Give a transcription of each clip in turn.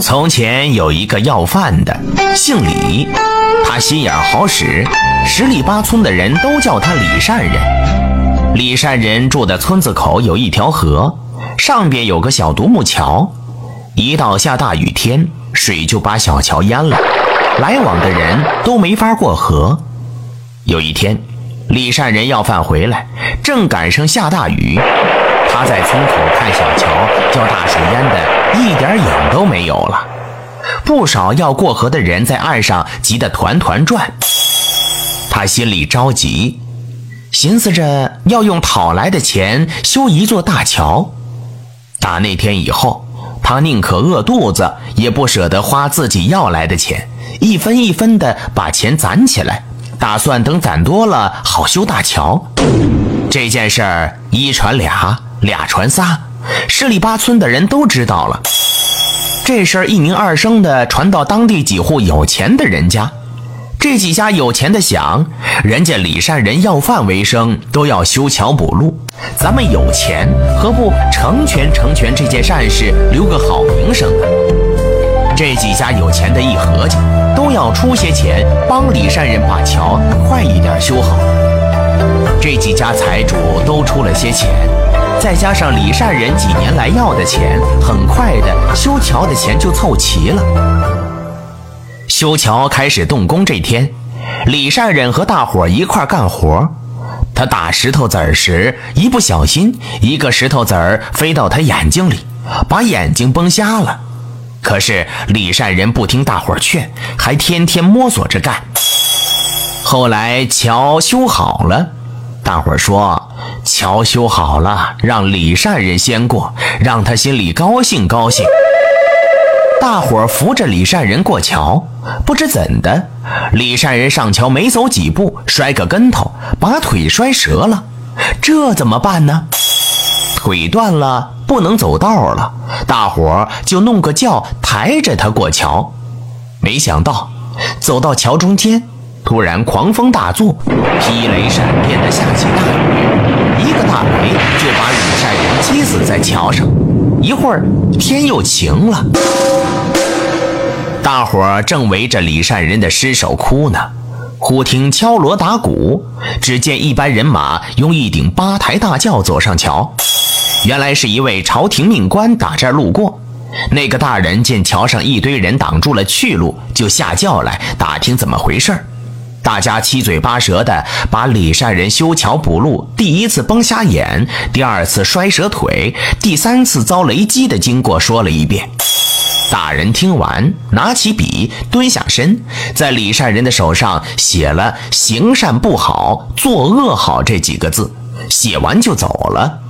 从前有一个要饭的，姓李，他心眼好使，十里八村的人都叫他李善人。李善人住的村子口有一条河，上边有个小独木桥，一到下大雨天，水就把小桥淹了，来往的人都没法过河。有一天，李善人要饭回来，正赶上下大雨。他在村口看小桥，叫大水淹的一点影都没有了。不少要过河的人在岸上急得团团转。他心里着急，寻思着要用讨来的钱修一座大桥。打那天以后，他宁可饿肚子，也不舍得花自己要来的钱，一分一分地把钱攒起来，打算等攒多了好修大桥。这件事儿一传俩。俩传仨，十里八村的人都知道了。这事儿一名二声的传到当地几户有钱的人家，这几家有钱的想，人家李善人要饭为生，都要修桥补路，咱们有钱，何不成全成全这件善事，留个好名声呢？这几家有钱的一合计，都要出些钱帮李善人把桥快一点修好。这几家财主都出了些钱。再加上李善人几年来要的钱，很快的修桥的钱就凑齐了。修桥开始动工这天，李善人和大伙一块干活。他打石头子儿时，一不小心，一个石头子儿飞到他眼睛里，把眼睛崩瞎了。可是李善人不听大伙劝，还天天摸索着干。后来桥修好了。大伙说桥修好了，让李善人先过，让他心里高兴高兴。大伙儿扶着李善人过桥，不知怎的，李善人上桥没走几步，摔个跟头，把腿摔折了。这怎么办呢？腿断了，不能走道了，大伙儿就弄个轿抬着他过桥。没想到，走到桥中间。突然，狂风大作，劈雷闪电的下起大雨，一个大雷就把李善人击死在桥上。一会儿，天又晴了，大伙儿正围着李善人的尸首哭呢。忽听敲锣打鼓，只见一班人马用一顶八抬大轿走上桥，原来是一位朝廷命官打这儿路过。那个大人见桥上一堆人挡住了去路，就下轿来打听怎么回事儿。大家七嘴八舌的把李善人修桥补路，第一次崩瞎眼，第二次摔折腿，第三次遭雷击的经过说了一遍。大人听完，拿起笔，蹲下身，在李善人的手上写了“行善不好，作恶好”这几个字，写完就走了。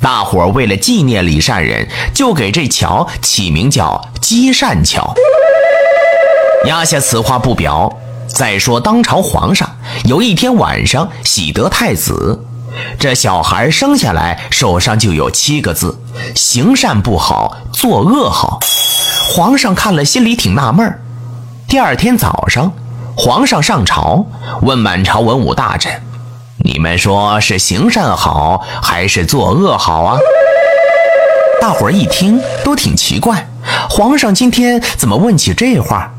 大伙儿为了纪念李善人，就给这桥起名叫“积善桥”。压下此话不表。再说，当朝皇上有一天晚上喜得太子，这小孩生下来手上就有七个字：行善不好，作恶好。皇上看了心里挺纳闷。第二天早上，皇上上朝问满朝文武大臣：“你们说是行善好还是作恶好啊？”大伙儿一听都挺奇怪，皇上今天怎么问起这话？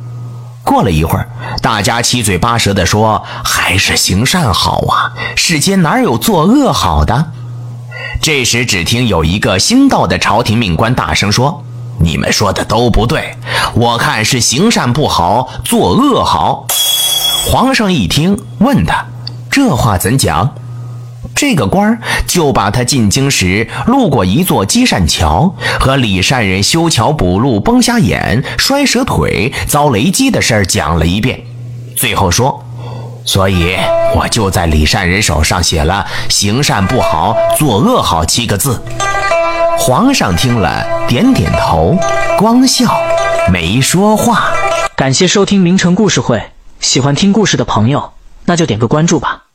过了一会儿，大家七嘴八舌地说：“还是行善好啊！世间哪有作恶好的？”这时，只听有一个新到的朝廷命官大声说：“你们说的都不对，我看是行善不好，作恶好。”皇上一听，问他：“这话怎讲？”这个官儿就把他进京时路过一座积善桥和李善人修桥补路崩瞎眼摔折腿遭雷击的事儿讲了一遍，最后说：“所以我就在李善人手上写了‘行善不好，作恶好’七个字。”皇上听了点点头，光笑没说话。感谢收听名城故事会，喜欢听故事的朋友，那就点个关注吧。